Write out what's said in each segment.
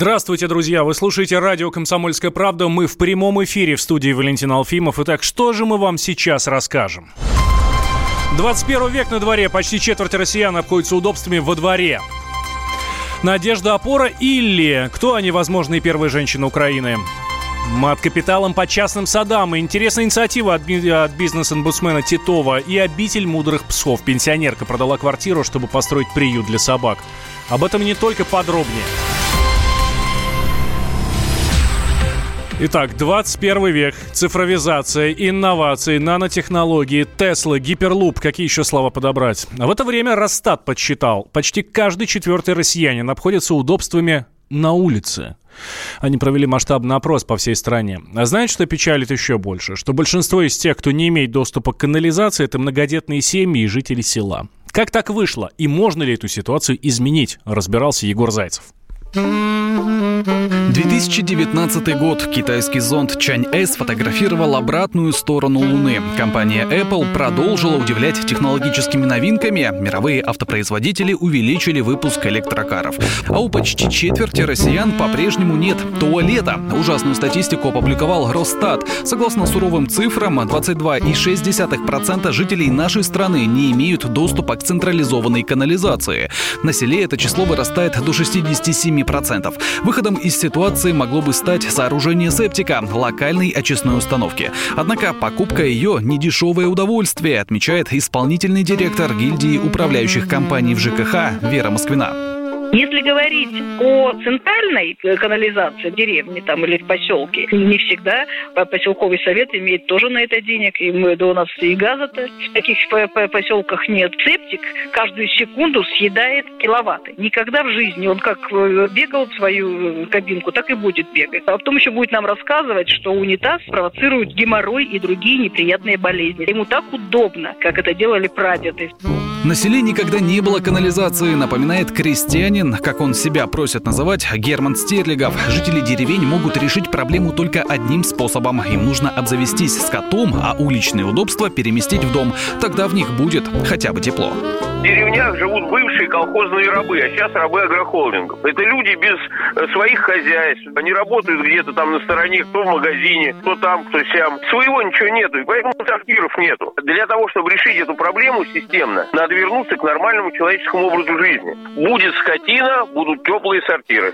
Здравствуйте, друзья! Вы слушаете радио «Комсомольская правда». Мы в прямом эфире в студии Валентин Алфимов. Итак, что же мы вам сейчас расскажем? 21 век на дворе. Почти четверть россиян обходятся удобствами во дворе. Надежда Опора или кто они, возможные первые женщины Украины? Мат капиталом по частным садам. Интересная инициатива от, от бизнес-омбудсмена Титова и обитель мудрых псов. Пенсионерка продала квартиру, чтобы построить приют для собак. Об этом не только подробнее. Итак, 21 век, цифровизация, инновации, нанотехнологии, Тесла, гиперлуп, какие еще слова подобрать? А в это время Росстат подсчитал, почти каждый четвертый россиянин обходится удобствами на улице. Они провели масштабный опрос по всей стране. А знаете, что печалит еще больше? Что большинство из тех, кто не имеет доступа к канализации, это многодетные семьи и жители села. Как так вышло? И можно ли эту ситуацию изменить? Разбирался Егор Зайцев. 2019 год. Китайский зонд Чань-С фотографировал обратную сторону Луны. Компания Apple продолжила удивлять технологическими новинками. Мировые автопроизводители увеличили выпуск электрокаров. А у почти четверти россиян по-прежнему нет туалета. Ужасную статистику опубликовал Росстат. Согласно суровым цифрам, 22,6% жителей нашей страны не имеют доступа к централизованной канализации. На селе это число вырастает до 67 7%. Выходом из ситуации могло бы стать сооружение септика, локальной очистной установки. Однако покупка ее не дешевое удовольствие, отмечает исполнительный директор гильдии управляющих компаний в ЖКХ Вера Москвина. Если говорить о центральной канализации в деревне там, или в поселке, не всегда поселковый совет имеет тоже на это денег. И мы, да у нас и газа-то в таких поселках нет. Септик каждую секунду съедает киловатты. Никогда в жизни он как э, бегал в свою э, кабинку, так и будет бегать. А потом еще будет нам рассказывать, что унитаз провоцирует геморрой и другие неприятные болезни. Ему так удобно, как это делали прадеды. На селе никогда не было канализации, напоминает крестьянин, как он себя просит называть, Герман Стерлигов. Жители деревень могут решить проблему только одним способом. Им нужно обзавестись скотом, а уличные удобства переместить в дом. Тогда в них будет хотя бы тепло. В деревнях живут бывшие колхозные рабы, а сейчас рабы агрохолдингов. Это люди без э, своих хозяйств. Они работают где-то там на стороне, кто в магазине, кто там, кто сям. Своего ничего нету, и поэтому трактиров нету. Для того, чтобы решить эту проблему системно, надо вернуться к нормальному человеческому образу жизни. Будет скотина, будут теплые сортиры.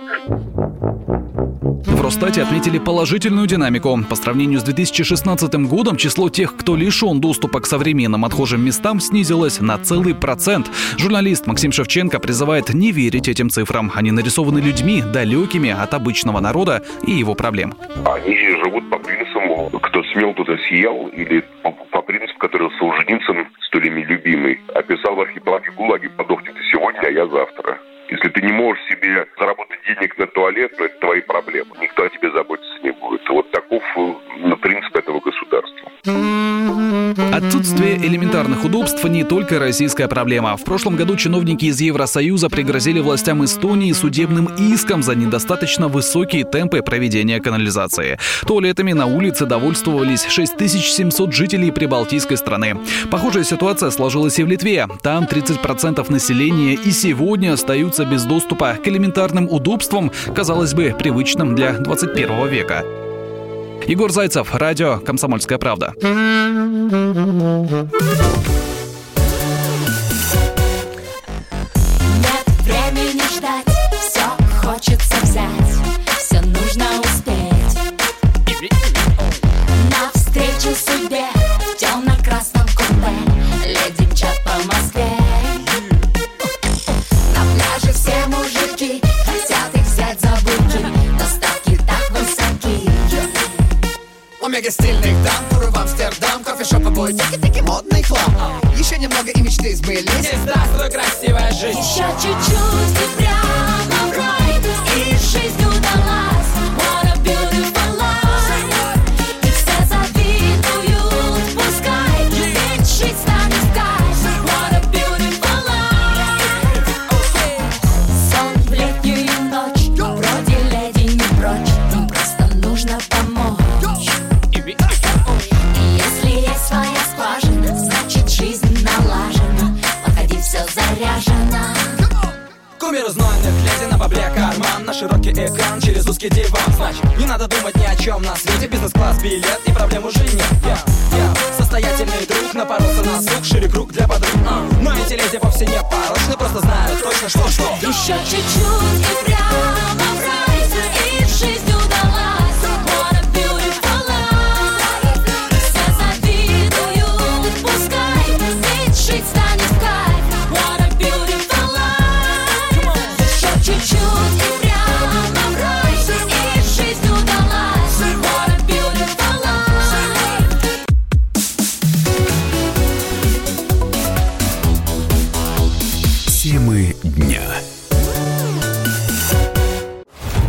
В Росстате отметили положительную динамику. По сравнению с 2016 годом число тех, кто лишен доступа к современным отхожим местам, снизилось на целый процент. Журналист Максим Шевченко призывает не верить этим цифрам. Они нарисованы людьми, далекими от обычного народа и его проблем. Они живут по принципу, кто смел, тот съел, или по, по принципу, который Солженицын, столь любимый, описал в архипелаге ГУЛАГе «Подохнет сегодня, а я завтра». Если ты не можешь себе заработать денег на туалет, то это твои проблемы. Никто о тебе заботиться не будет. Вот таков ну, принцип этого государства. Отсутствие элементарных удобств не только российская проблема. В прошлом году чиновники из Евросоюза пригрозили властям Эстонии судебным иском за недостаточно высокие темпы проведения канализации. Туалетами на улице довольствовались 6700 жителей прибалтийской страны. Похожая ситуация сложилась и в Литве. Там 30% населения и сегодня остаются без доступа к элементарным удобствам, казалось бы, привычным для 21 века. Егор Зайцев, радио «Комсомольская правда». Обои, тики-тики, модный хлам Еще немного и мечты сбылись. Здравствуй, красивая жизнь. Еще чуть-чуть и прямо сутки диван Значит, не надо думать ни о чем на свете. Бизнес-класс, билет и проблем уже нет. Я, я, состоятельный друг Напоролся на сук, шире круг для подруг. А, Но эти леди вовсе не порочны Просто знают точно, что что. Еще чуть-чуть и прямо